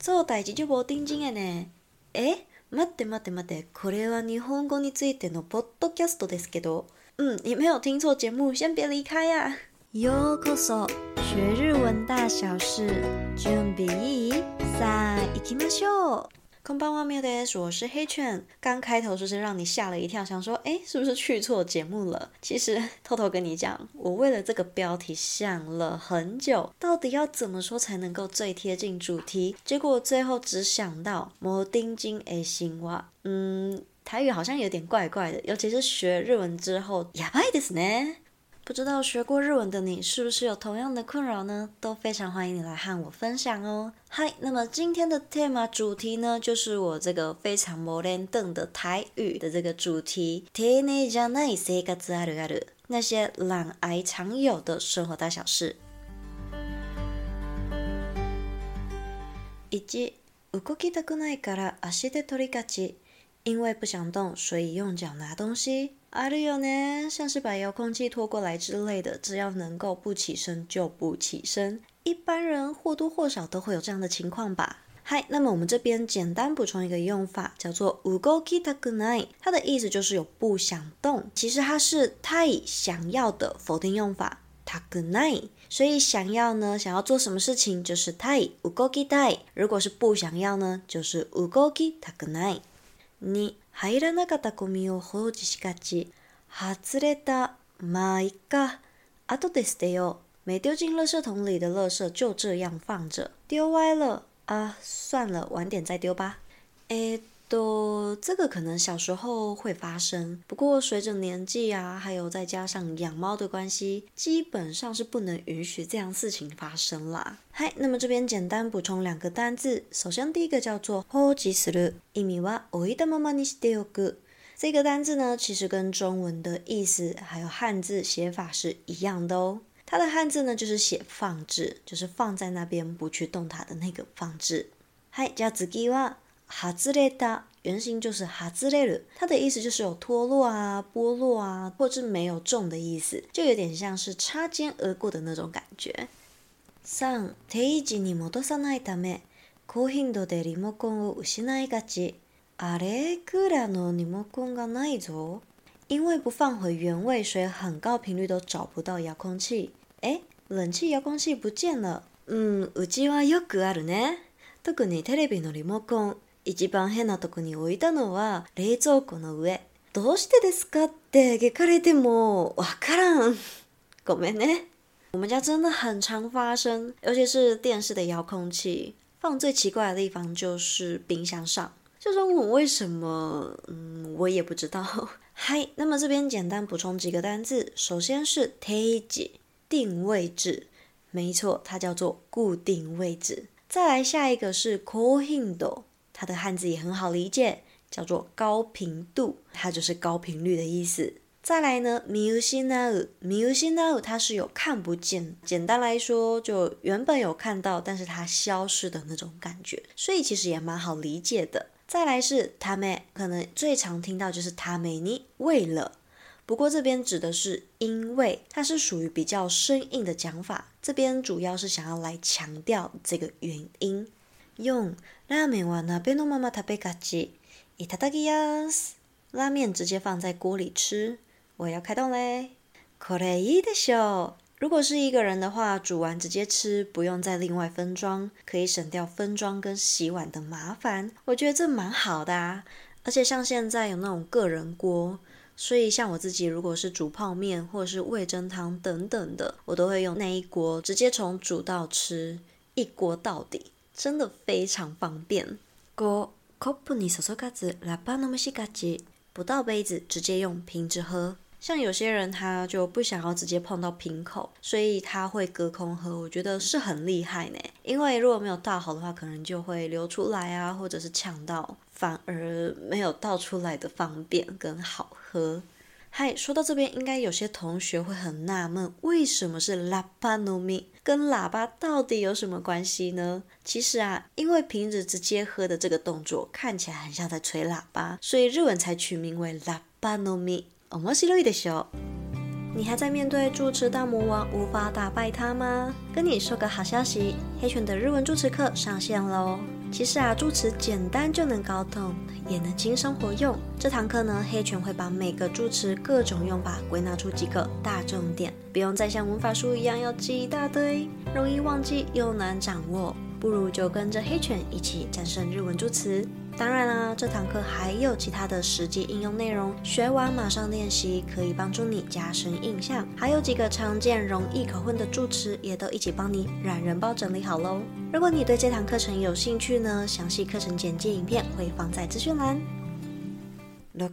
そう、大事就无定经的呢。诶，待って待って待って、これは日本語についてのポッドキャストですけど。うん，你没有听错节目，先别离开や。ようこそ，学日文大小事，準備いい，さあ行きましょう。こんばんは、みです。我是黑犬。刚开头是不是让你吓了一跳，想说，哎，是不是去错节目了？其实偷偷跟你讲，我为了这个标题想了很久，到底要怎么说才能够最贴近主题？结果最后只想到无定经的生活。嗯，台语好像有点怪怪的，尤其是学日文之后，やばいですね。 不知道学过日文的你是不是有同样的困扰呢？都非常欢迎你来和我分享哦。嗨，那么今天的 tema 主题呢，就是我这个非常モレンド的台语的这个主题。丁宁じゃない生活あるある，那些懒癌常有的生活大小事。一、动きたくないから足で取りがち，因为不想动，所以用脚拿东西。 啊，对有呢，像是把遥控器拖过来之类的，只要能够不起身就不起身。一般人或多或少都会有这样的情况吧。嗨，那么我们这边简单补充一个用法，叫做 u g o k i t a k u n a i 它的意思就是有不想动。其实它是太想要的否定用法 t a k u n a i 所以想要呢，想要做什么事情就是太 u g o k i t a i 如果是不想要呢，就是 u g o k i t a k u n a i に入らなかったゴミを放置しがち。外れたまあいっか。あとで捨てよう。没丢进垃圾桶里的垃圾就这样放着。丢歪了。あ算了晚点再丢吧。えっと都这个可能小时候会发生，不过随着年纪啊，还有再加上养猫的关系，基本上是不能允许这样事情发生啦。嗨，那么这边简单补充两个单字，首先第一个叫做放置する，意味は置いたままにしておく。这个单字呢，其实跟中文的意思还有汉字写法是一样的哦。它的汉字呢就是写放置，就是放在那边不去动它的那个放置。嗨，じゃあ次 は。外れた原型就是外れる，它的意思就是有脱落啊、剥落啊，或是没有中的意思，就有点像是擦肩而过的那种感觉。三、定时に戻さないため、高频度でリモコンを失いがち。あれ、クーラーのリモコンがないぞ。因为不放回原位，所以很高频率都找不到遥控器。诶，冷气遥控器不见了。嗯，うちはよくあるね。特にテレビのリモコン。 一番変なとこに置いたのは冷蔵库の上。どうしてですかって闻かれてもわからん。ごめんね。我们家真的很常发生，尤其是电视的遥控器放最奇怪的地方就是冰箱上。就说我为什么，嗯，我也不知道。嗨，那么这边简单补充几个单字，首先是定时，定位置，没错，它叫做固定位置。再来下一个是高频度。 它的汉字也很好理解，叫做高频度，它就是高频率的意思。再来呢，见失う，见失う，它是有看不见，简单来说，就原本有看到，但是它消失的那种感觉，所以其实也蛮好理解的。再来是ため，可能最常听到就是ために，为了，不过这边指的是因为，它是属于比较生硬的讲法，这边主要是想要来强调这个原因。 用ラーメンは锅のまま食べがち。いただきやす。拉面直接放在锅里吃。我要开动嘞。これいいでしょう。如果是一个人的话，煮完直接吃，不用再另外分装，可以省掉分装跟洗碗的麻烦。我觉得这蛮好的啊。而且像现在有那种个人锅，所以像我自己如果是煮泡面或者是味噌汤等等的，我都会用那一锅，直接从煮到吃，一锅到底。 真的非常方便。五、コップに注がずラッパ饮みしがち。不倒杯子，直接用瓶子喝。像有些人他就不想要直接碰到瓶口，所以他会隔空喝。我觉得是很厉害呢，因为如果没有倒好的话，可能就会流出来啊，或者是呛到，反而没有倒出来的方便跟好喝。 嗨，说到这边，应该有些同学会很纳闷，为什么是ラッパ饮み？跟喇叭到底有什么关系呢？其实啊，因为瓶子直接喝的这个动作看起来很像在吹喇叭，所以日文才取名为ラッパ饮み。面白いでしょ？你还在面对住持大魔王无法打败他吗？跟你说个好消息，黑犬的日文住持课上线喽！ 其实啊，助词简单就能搞懂，也能轻松活用。这堂课呢，黑犬会把每个助词各种用法归纳出几个大重点，不用再像文法书一样要记一大堆，容易忘记又难掌握。不如就跟着黑犬一起战胜日文助词。当然啦，这堂课还有其他的实际应用内容，学完马上练习，可以帮助你加深印象。还有几个常见、容易搞混的助词，也都一起帮你懒人包整理好喽。如果你对这堂课程有兴趣呢，详细课程简介影片会放在资讯栏。六、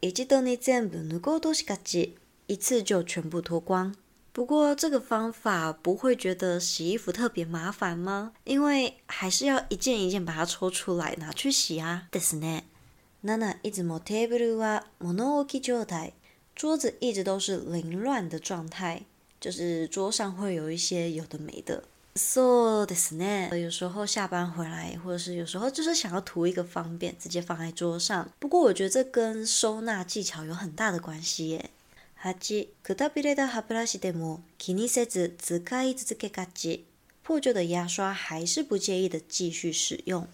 一度に全部脱ごうとしがち，一次就全部脱光。 不过这个方法不会觉得洗衣服特别麻烦吗？因为还是要一件一件把它抽出来拿去洗啊。ですね。七、いつもテーブルは物置状态。桌子一直都是凌乱的状态，就是桌上会有一些有的没的。そうですね。有时候下班回来，或者是有时候就是想要图一个方便，直接放在桌上。不过我觉得这跟收纳技巧有很大的关系耶。 八、くたびれた歯ブラシでも気にせず使い続けがち。破旧的牙刷还是不介意的继续使用，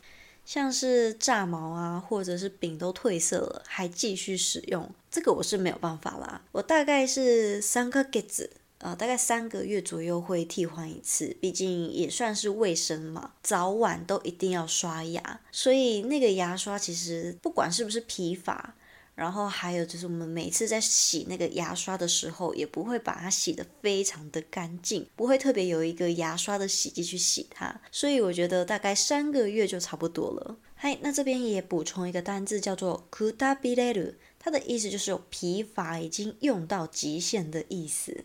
像是炸毛啊，或者是柄都褪色了，还继续使用，这个我是没有办法啦。我大概是三个月子，呃，大概三个月左右会替换一次，毕竟也算是卫生嘛，早晚都一定要刷牙，所以那个牙刷其实不管是不是皮发。 然后还有就是，我们每次在洗那个牙刷的时候，也不会把它洗得非常的干净，不会特别有一个牙刷的洗剂去洗它。所以我觉得大概三个月就差不多了。嗨，那这边也补充一个单字，叫做くたびれる，它的意思就是有疲乏、已经用到极限的意思。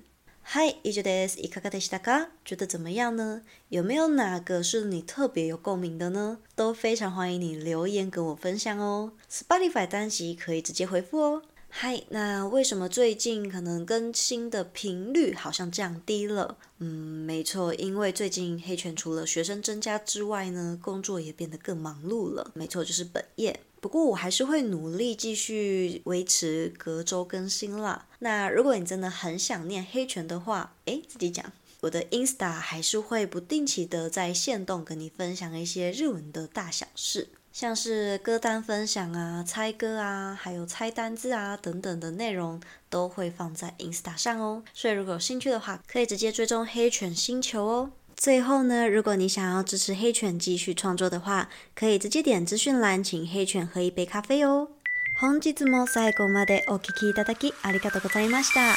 嗨，以上です。いかがでしたか？觉得怎么样呢？有没有哪个是你特别有共鸣的呢？都非常欢迎你留言跟我分享哦。Spotify 单集可以直接回复哦。嗨，那为什么最近可能更新的频率好像降低了？嗯，没错，因为最近黑犬除了学生增加之外呢，工作也变得更忙碌了。没错，就是本业。 不过我还是会努力继续维持隔周更新啦。那如果你真的很想念黑犬的话，诶，自己讲，我的 Insta 还是会不定期的在限动跟你分享一些日文的大小事，像是歌单分享啊、猜歌啊，还有猜单字啊等等的内容都会放在 Insta 上哦。所以如果有兴趣的话，可以直接追踪黑犬星球哦。最后呢，如果你想要支持黑犬继续创作的话，可以直接点资讯栏，请黑犬喝一杯咖啡哦。本日も最后までお闻きいただきありがとうございました。